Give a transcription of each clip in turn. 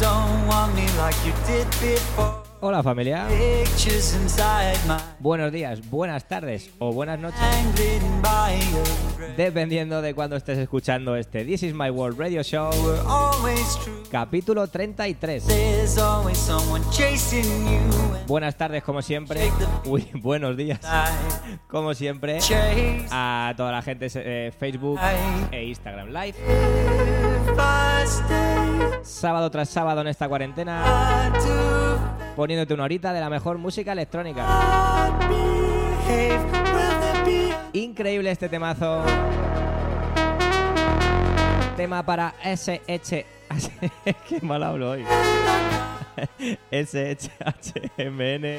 don't want me like you did before. Hola familia. Buenos días, buenas tardes o buenas noches. Dependiendo de cuando estés escuchando este This is My World Radio Show. Capítulo 33. Buenas tardes como siempre. Uy, buenos días. Como siempre. A toda la gente de eh, Facebook e Instagram Live. Sábado tras sábado en esta cuarentena poniéndote una horita de la mejor música electrónica. Increíble este temazo. Tema para SH. Qué mal hablo hoy. SHHMN.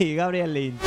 Y Gabriel Lynch.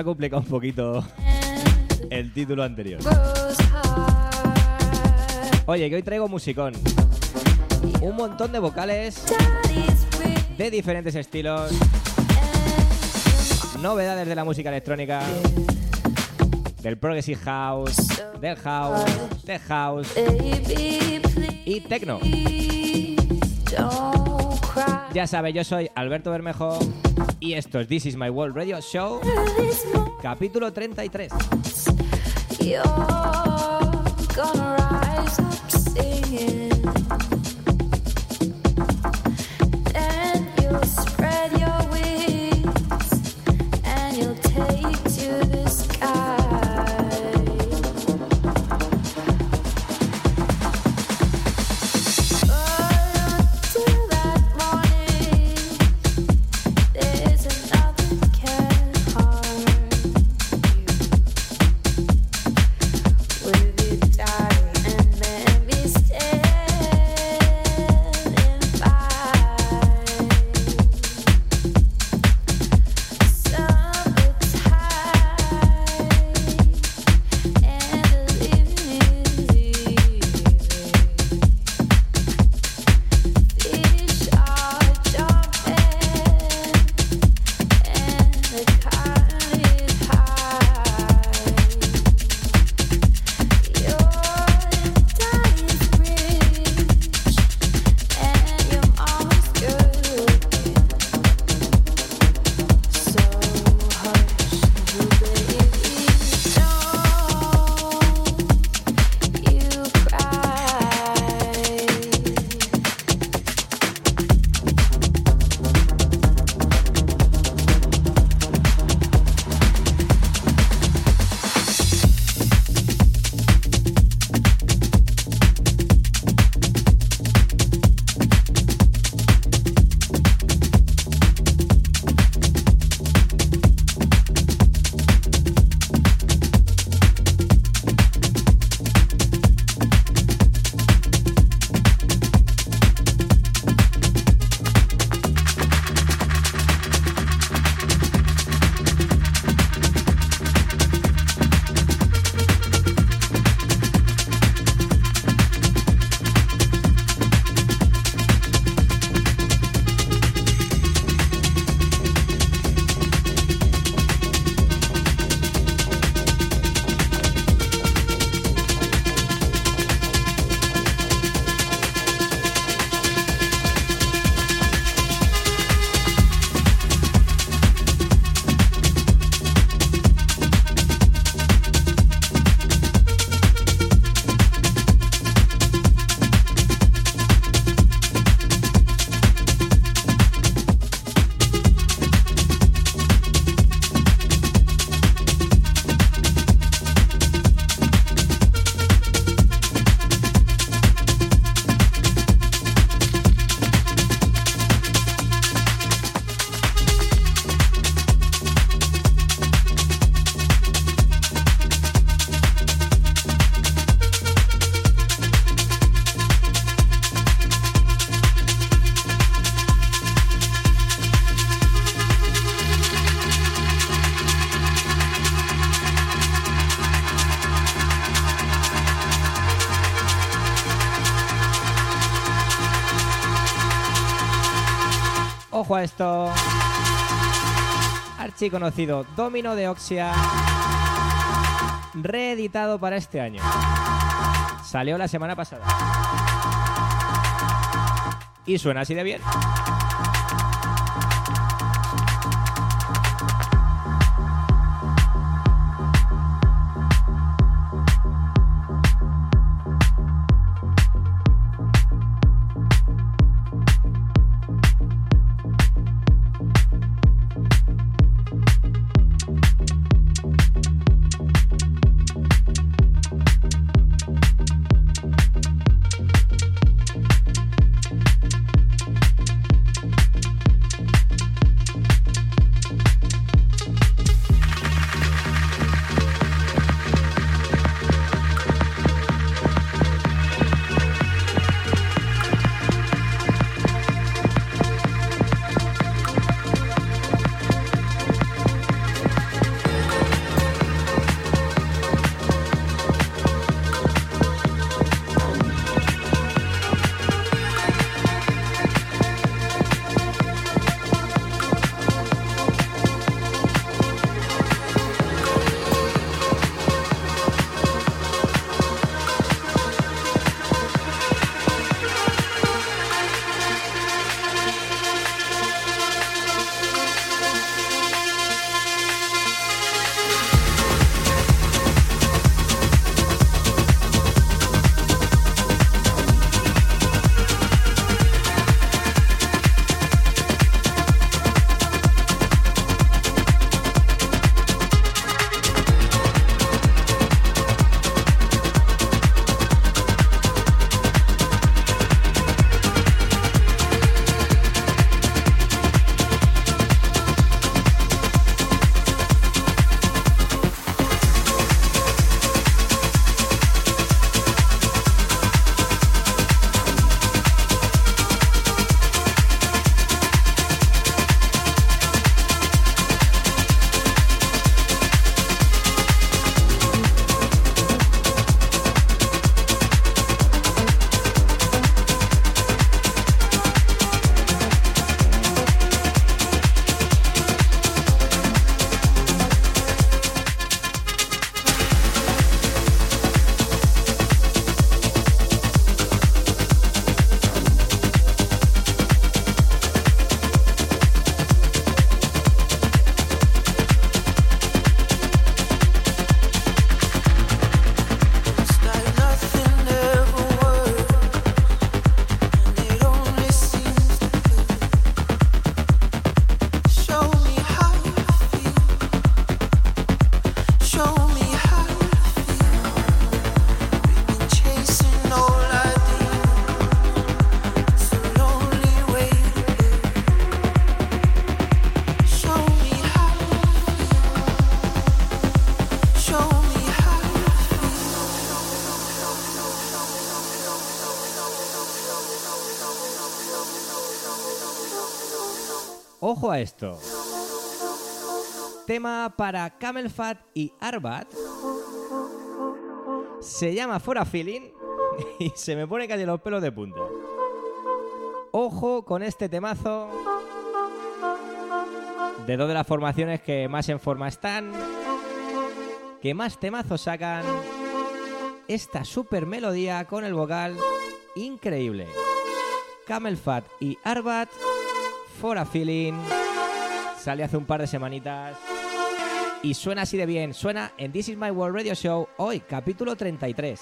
Ha complicado un poquito el título anterior. Oye, que hoy traigo musicón. Un montón de vocales de diferentes estilos. Novedades de la música electrónica. Del progressive house, del house, de house y techno. Ya sabes, yo soy Alberto Bermejo y esto es This Is My World Radio Show, capítulo 33. A esto. Archi conocido Domino de Oxia. Reeditado para este año. Salió la semana pasada. Y suena así de bien. Ojo a esto. Tema para Camel Fat y Arbat. Se llama For a Feeling y se me pone casi los pelos de punta. Ojo con este temazo de dos de las formaciones que más en forma están, que más temazos sacan. Esta super melodía con el vocal increíble. Camel Fat y Arbat, For a Feeling. Sale hace un par de semanitas. Y suena así de bien. Suena en This Is My World Radio Show hoy, capítulo 33.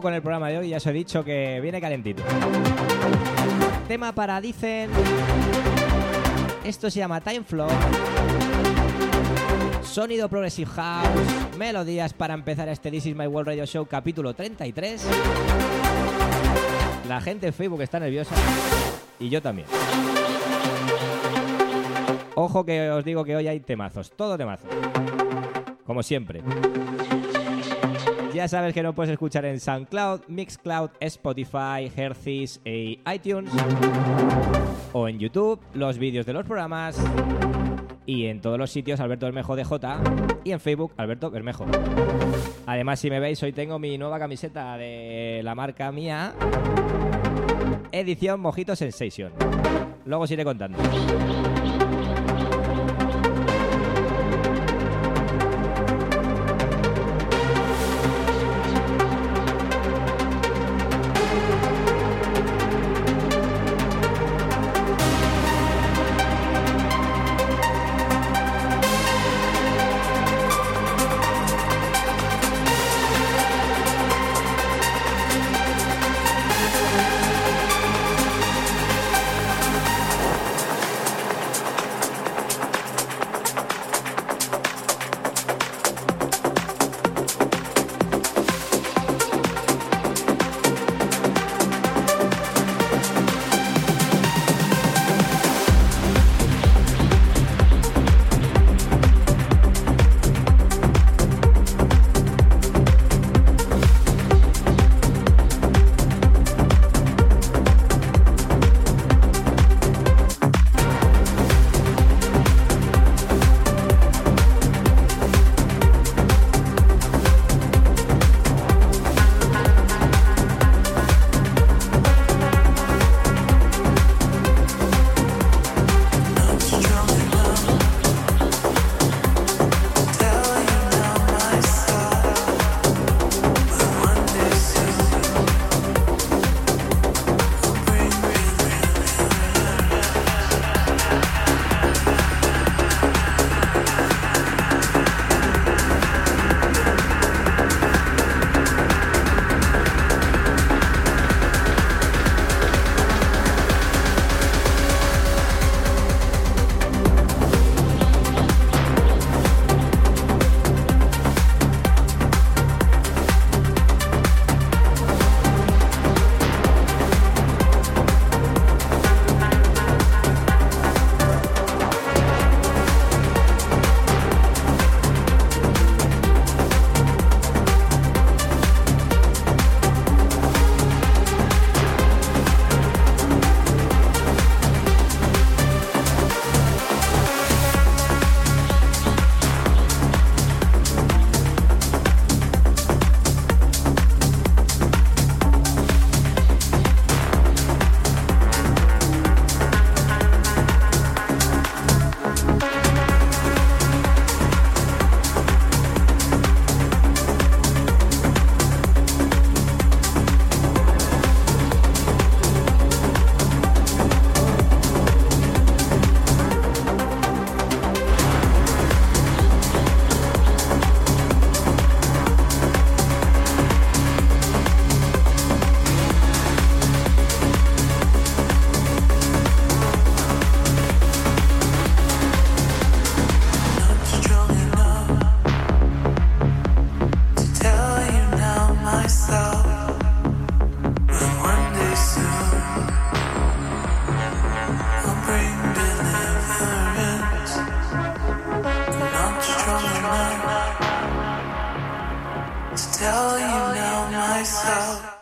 Con el programa de hoy, ya os he dicho que viene calentito. Tema para Dicen. Esto se llama Time Flow. Sonido Progressive House. Melodías para empezar este This Is My World Radio Show capítulo 33. La gente en Facebook está nerviosa. Y yo también. Ojo que os digo que hoy hay temazos. Todo temazos. Como siempre. Ya sabes que no puedes escuchar en SoundCloud, Mixcloud, Spotify, Herces e iTunes. O en YouTube los vídeos de los programas. y en todos los sitios Alberto Bermejo DJ y en Facebook Alberto Bermejo. Además, si me veis, hoy tengo mi nueva camiseta de la marca mía, edición Mojito Sensation. Luego os iré contando.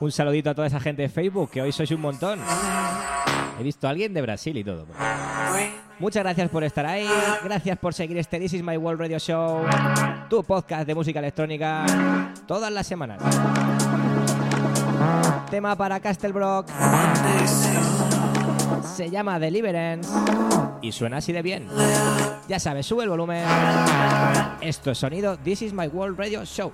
Un saludito a toda esa gente de Facebook, que hoy sois un montón. He visto a alguien de Brasil y todo. Muchas gracias por estar ahí. Gracias por seguir este This is My World Radio Show, tu podcast de música electrónica, todas las semanas. Tema para Castlebrock. Se llama Deliverance y suena así de bien. Ya sabes, sube el volumen. Esto es sonido This is My World Radio Show.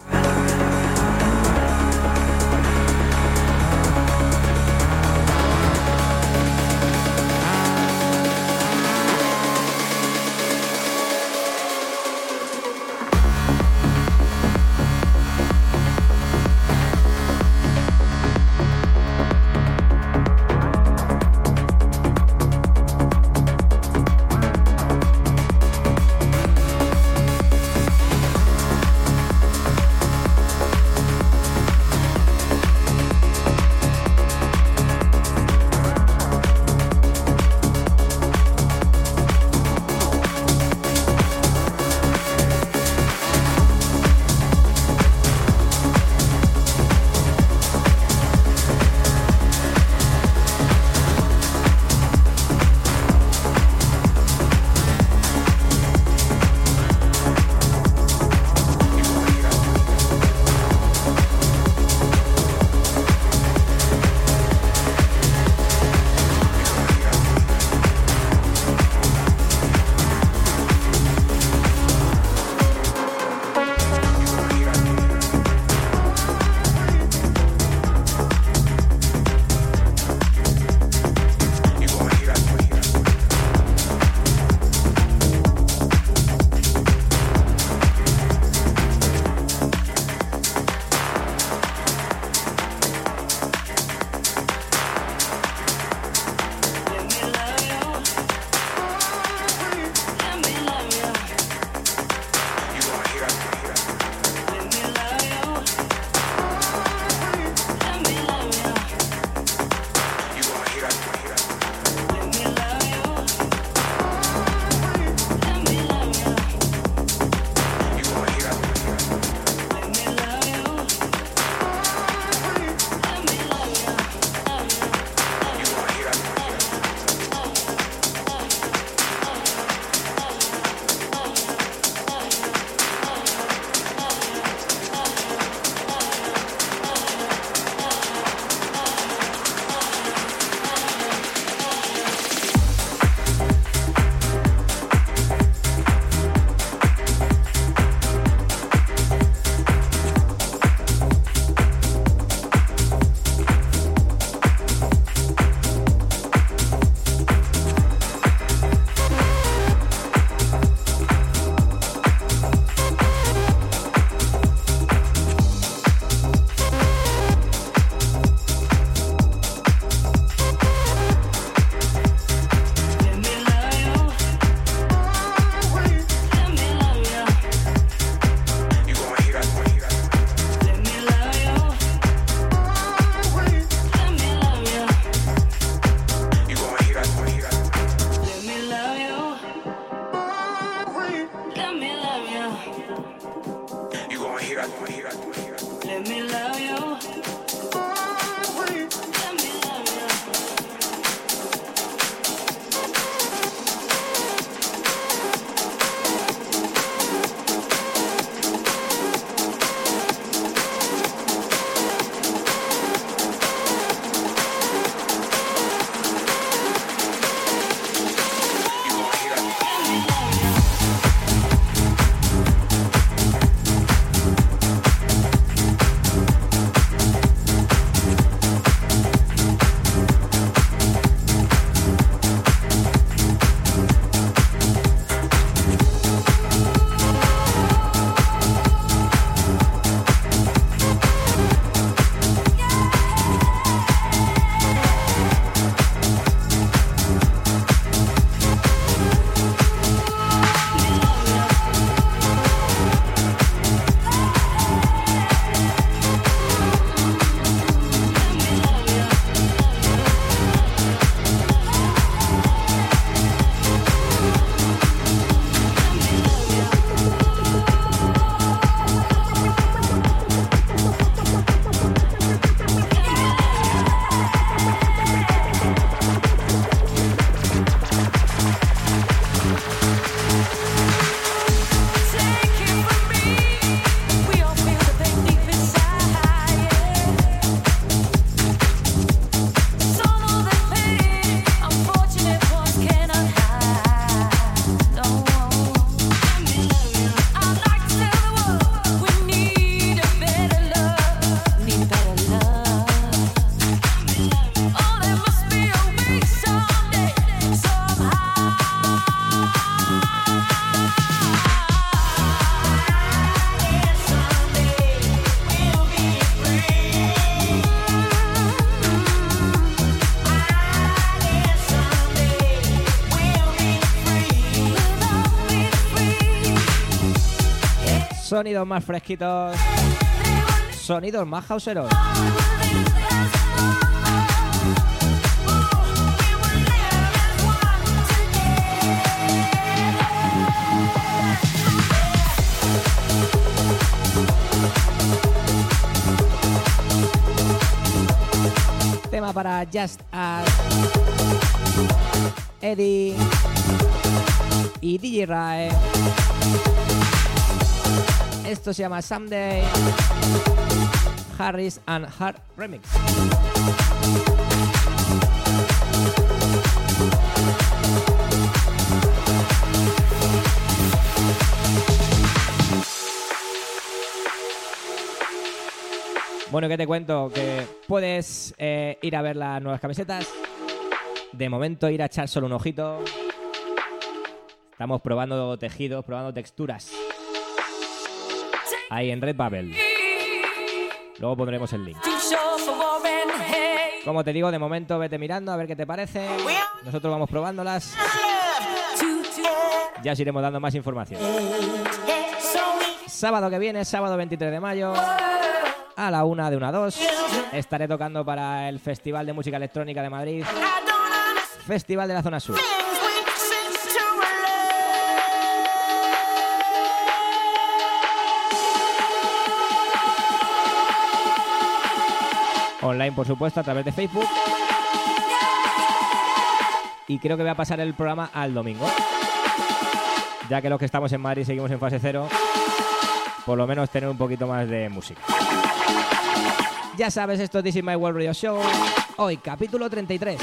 Sonidos más fresquitos, sonidos más hauseros. Tema para Just Us, Eddie y DJ Rae. Esto se llama Someday Harris and Hart Remix. Bueno, ¿qué te cuento? Que puedes eh, ir a ver las nuevas camisetas. De momento ir a echar solo un ojito. Estamos probando tejidos, probando texturas. Ahí en Redbubble. Luego pondremos el link. Como te digo, de momento vete mirando a ver qué te parece. Nosotros vamos probándolas. Ya os iremos dando más información. Sábado que viene, sábado 23 de mayo, a la una de una dos, estaré tocando para el Festival de Música Electrónica de Madrid, Festival de la Zona Sur. Online, por supuesto, a través de Facebook. Y creo que voy a pasar el programa al domingo. Ya que los que estamos en Madrid seguimos en fase cero, por lo menos tener un poquito más de música. Ya sabes, esto es This is My World Radio Show. Hoy, capítulo 33.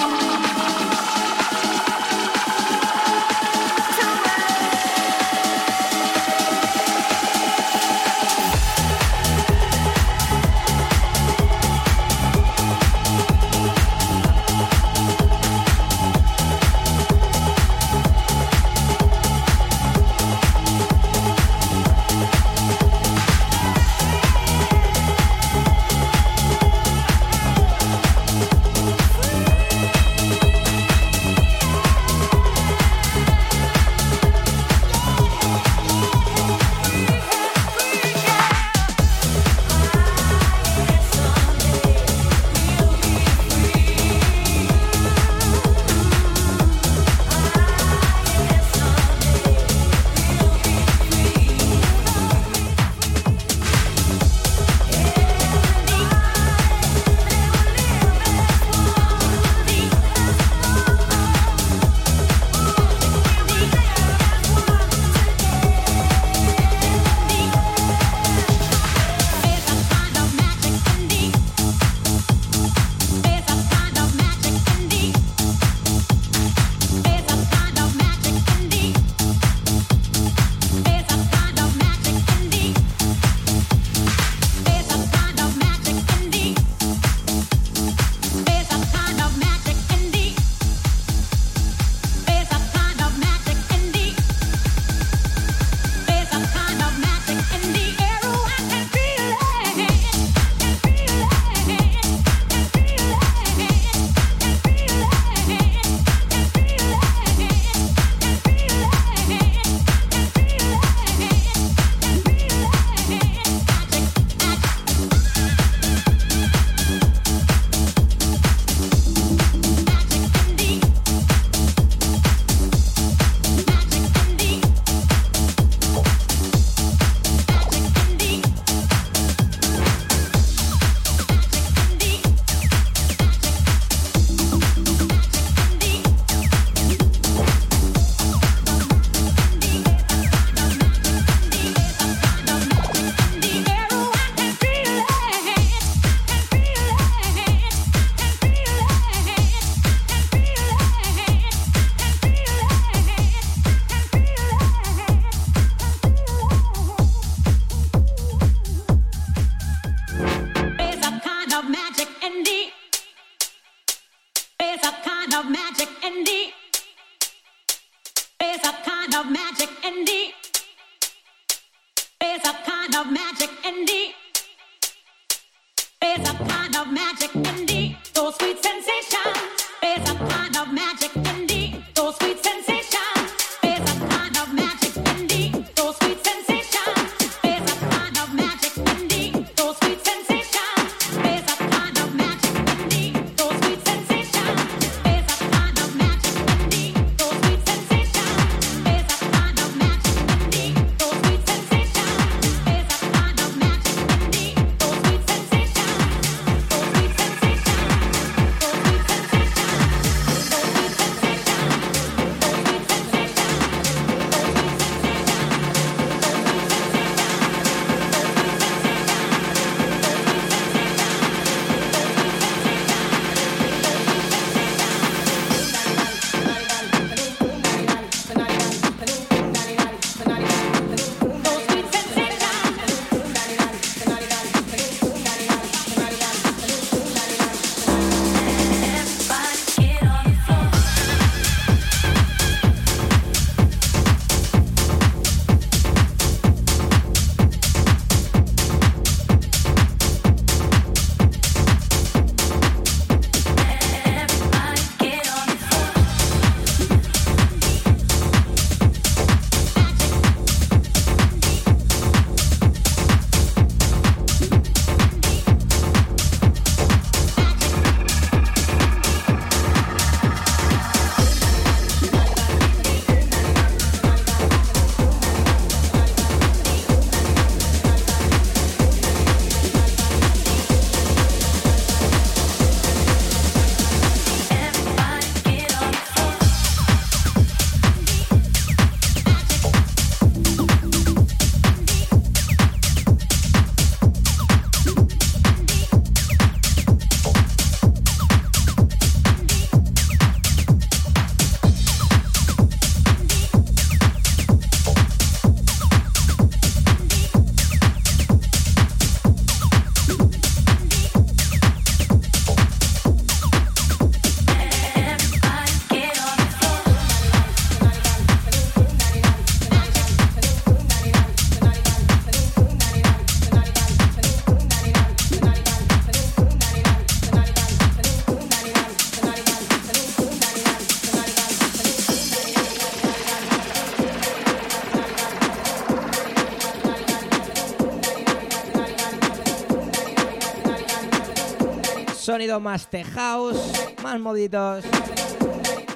sonido más tech house, más moditos.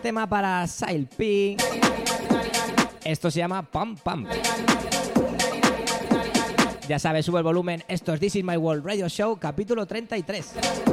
Tema para Sile P. Esto se llama Pam Pam. Ya sabes, sube el volumen. Esto es This Is My World Radio Show, capítulo 33.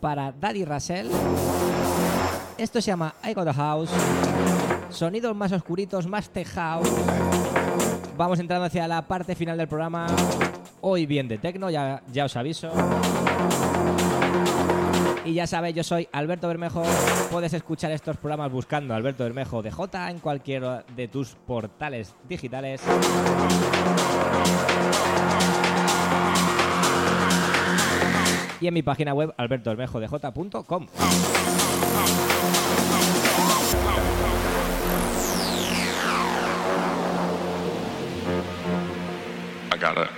Para Daddy Russell. Esto se llama I Got a House. Sonidos más oscuritos, más house. Vamos entrando hacia la parte final del programa. Hoy bien de tecno, ya, ya os aviso. Y ya sabéis, yo soy Alberto Bermejo. Puedes escuchar estos programas buscando Alberto Bermejo DJ en cualquiera de tus portales digitales. Y en mi página web albertobermejodj.com. I got a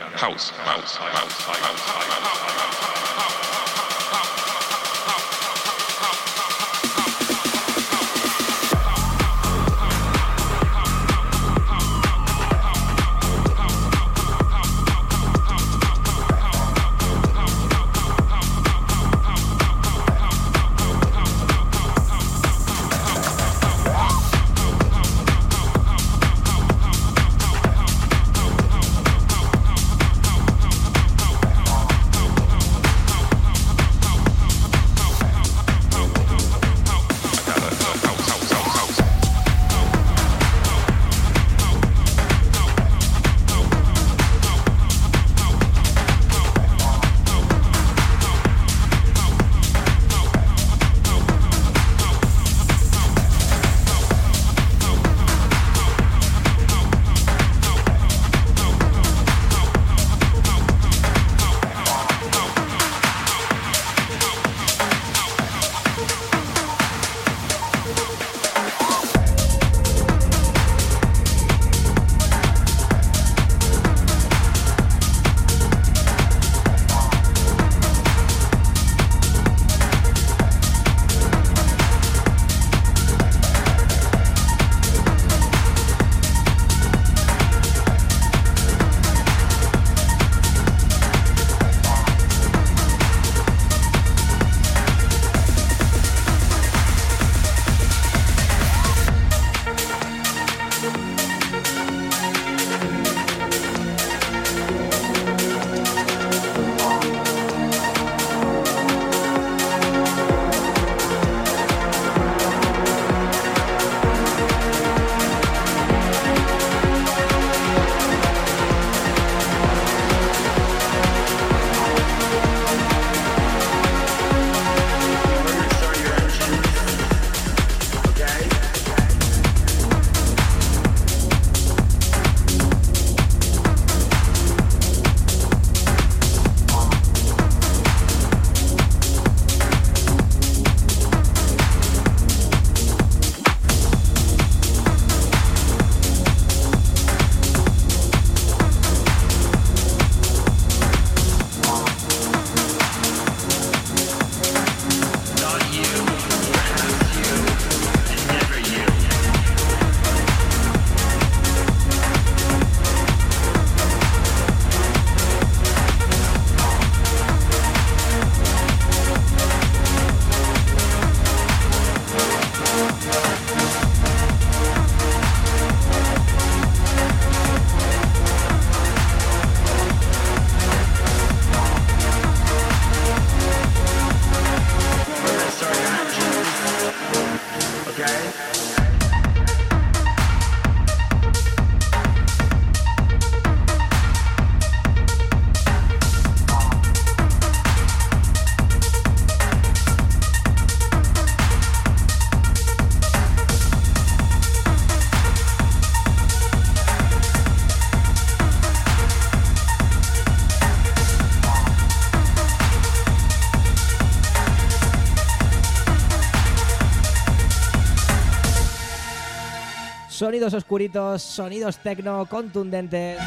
Sonidos oscuritos, sonidos tecno contundentes.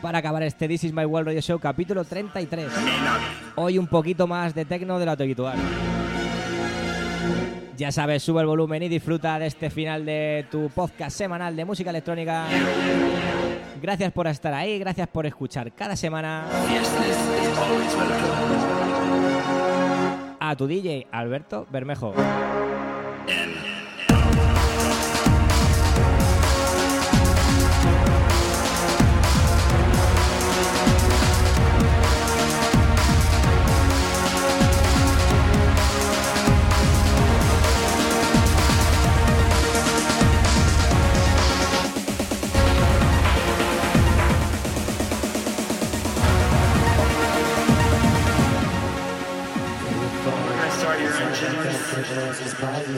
Para acabar este This Is My World Radio Show capítulo 33. Hoy un poquito más de tecno de lo habitual. Ya sabes, sube el volumen y disfruta de este final de tu podcast semanal de música electrónica. Gracias por estar ahí, gracias por escuchar cada semana. A tu DJ Alberto Bermejo.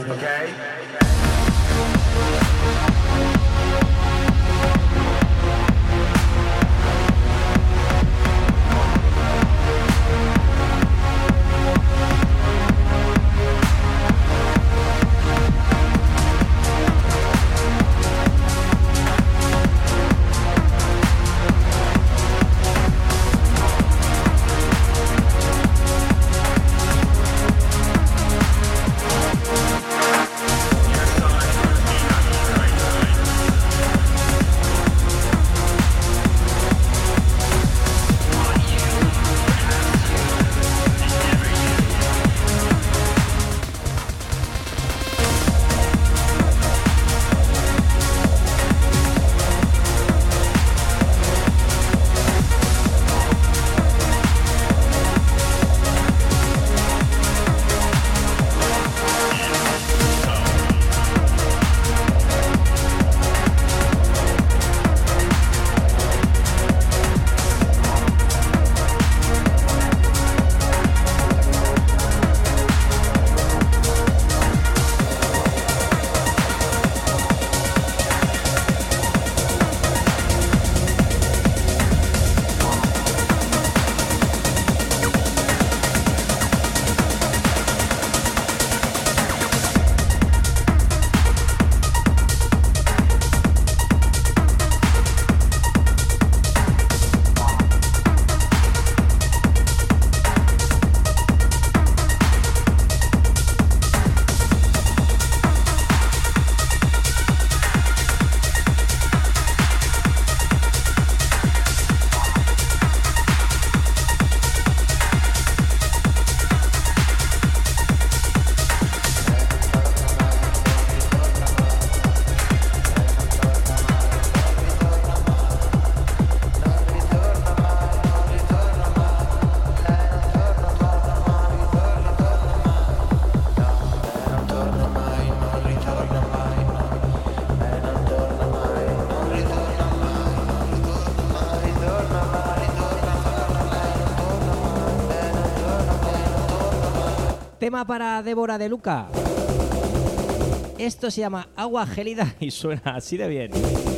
okay? Tema para Débora de Luca. Esto se llama Agua Gélida y suena así de bien.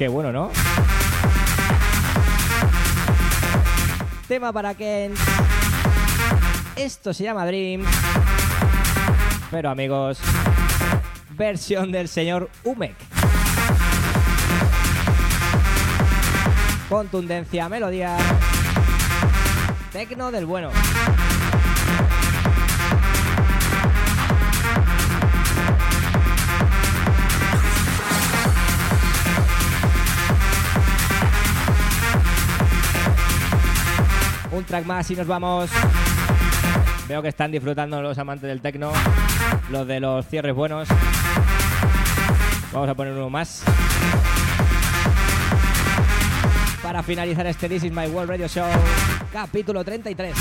Qué bueno, ¿no? Tema para Ken. Esto se llama Dream. Pero amigos, versión del señor Umek. Contundencia, melodía. Tecno del bueno. Un track más y nos vamos. Veo que están disfrutando los amantes del techno, los de los cierres buenos. Vamos a poner uno más. Para finalizar este This is My World Radio Show, capítulo 33.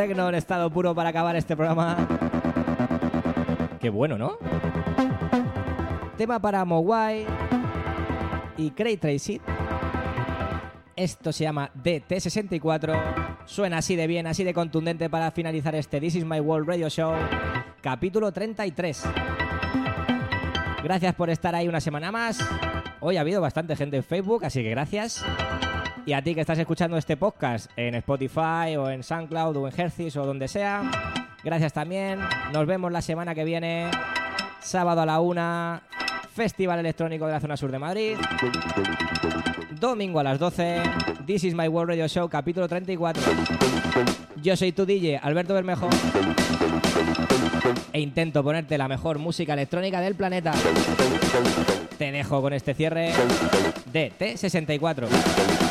Tecno en estado puro para acabar este programa. Qué bueno, ¿no? Tema para Mogwai y Cray Tracy. Esto se llama DT64. Suena así de bien, así de contundente para finalizar este This is My World Radio Show, capítulo 33. Gracias por estar ahí una semana más. Hoy ha habido bastante gente en Facebook, así que gracias. Y a ti que estás escuchando este podcast en Spotify o en SoundCloud o en Hercis o donde sea, gracias también. Nos vemos la semana que viene, sábado a la una, Festival Electrónico de la Zona Sur de Madrid. Domingo a las 12, This is My World Radio Show, capítulo 34. Yo soy tu DJ, Alberto Bermejo. E intento ponerte la mejor música electrónica del planeta. Te dejo con este cierre de T64.